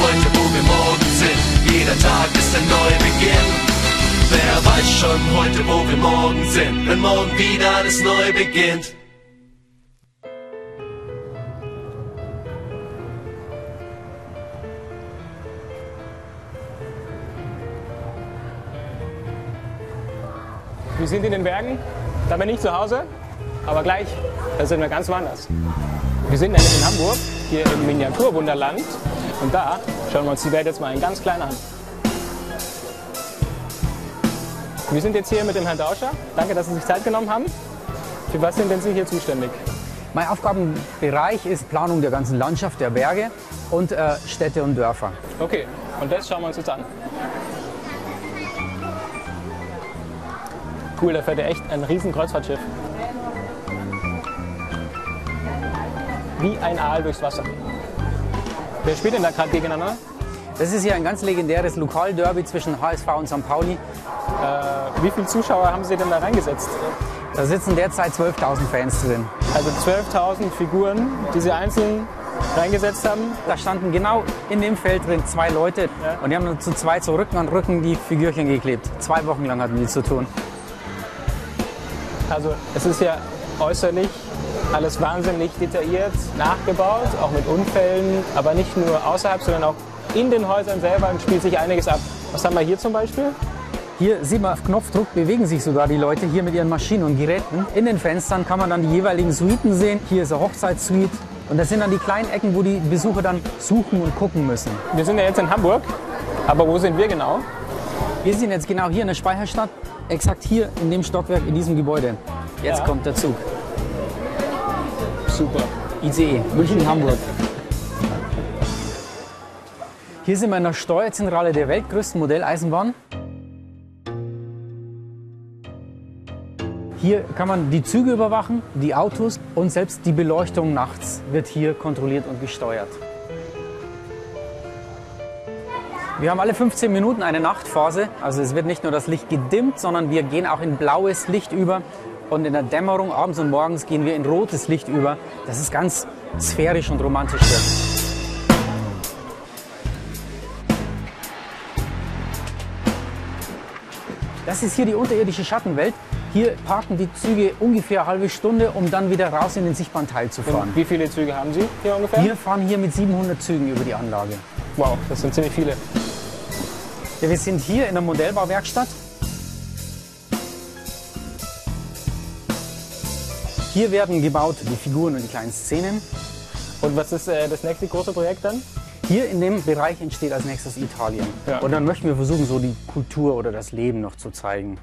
heute, wo wir morgen sind. Jeder Tag ist ein Neubeginn. Wer weiß schon heute, wo wir morgen sind, wenn morgen wieder alles neu beginnt. Wir sind in den Bergen, da bin ich zu Hause, aber gleich, da sind wir ganz woanders. Wir sind nämlich in Hamburg, hier im Miniaturwunderland und da schauen wir uns die Welt jetzt mal in ganz klein an. Wir sind jetzt hier mit dem Herrn Dauscher. Danke, dass Sie sich Zeit genommen haben. Für was sind denn Sie hier zuständig? Mein Aufgabenbereich ist Planung der ganzen Landschaft, der Berge und äh, Städte und Dörfer. Okay, und das schauen wir uns jetzt an. Cool, da fährt ja echt ein riesen Kreuzfahrtschiff. Wie ein Aal durchs Wasser. Wer spielt denn da gerade gegeneinander? Das ist hier ein ganz legendäres Lokalderby zwischen HSV und St. Pauli. Äh, wie viele Zuschauer haben Sie denn da reingesetzt? Da sitzen derzeit 12.000 Fans drin. Also 12.000 Figuren, die Sie einzeln reingesetzt haben. Da standen genau in dem Feld drin zwei Leute Ja. und die haben dann zu zweit so Rücken an Rücken die Figürchen geklebt. Zwei Wochen lang hatten die zu tun. Also es ist ja äußerlich alles wahnsinnig detailliert nachgebaut, auch mit Unfällen, aber nicht nur außerhalb, sondern auch in den Häusern selber spielt sich einiges ab. Was haben wir hier zum Beispiel? Hier sieht man auf Knopfdruck bewegen sich sogar die Leute hier mit ihren Maschinen und Geräten. In den Fenstern kann man dann die jeweiligen Suiten sehen. Hier ist eine Hochzeitssuite und das sind dann die kleinen Ecken, wo die Besucher dann suchen und gucken müssen. Wir sind ja jetzt in Hamburg, aber wo sind wir genau? Wir sind jetzt genau hier in der Speicherstadt, exakt hier in dem Stockwerk, in diesem Gebäude. Jetzt Ja. kommt der Zug. Super. ICE, München-Hamburg. Hier sind wir in der Steuerzentrale der weltgrößten Modelleisenbahn. Hier kann man die Züge überwachen, die Autos und selbst die Beleuchtung nachts wird hier kontrolliert und gesteuert. Wir haben alle 15 Minuten eine Nachtphase. Also es wird nicht nur das Licht gedimmt, sondern wir gehen auch in blaues Licht über. Und in der Dämmerung, abends und morgens, gehen wir in rotes Licht über. Das ist ganz sphärisch und romantisch wird. Das ist hier die unterirdische Schattenwelt. Hier parken die Züge ungefähr eine halbe Stunde, um dann wieder raus in den sichtbaren Teil zu fahren. Wie viele Züge haben Sie hier ungefähr? Wir fahren hier mit 700 Zügen über die Anlage. Wow, das sind ziemlich viele. Ja, wir sind hier in der Modellbauwerkstatt. Hier werden gebaut die Figuren und die kleinen Szenen. Und was ist äh, das nächste große Projekt dann? Hier in dem Bereich entsteht als nächstes Italien. Ja. Und dann möchten wir versuchen, so die Kultur oder das Leben noch zu zeigen.